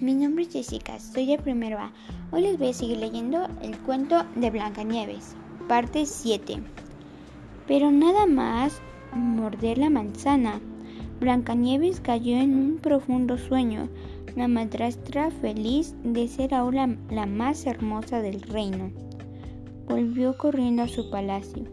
Mi nombre es Jessica, soy de primero Hoy les voy a seguir leyendo el cuento de Blancanieves, parte 7. Pero nada más morder la manzana, Blancanieves cayó en un profundo sueño. La madrastra, feliz de ser ahora la más hermosa del reino, volvió corriendo a su palacio.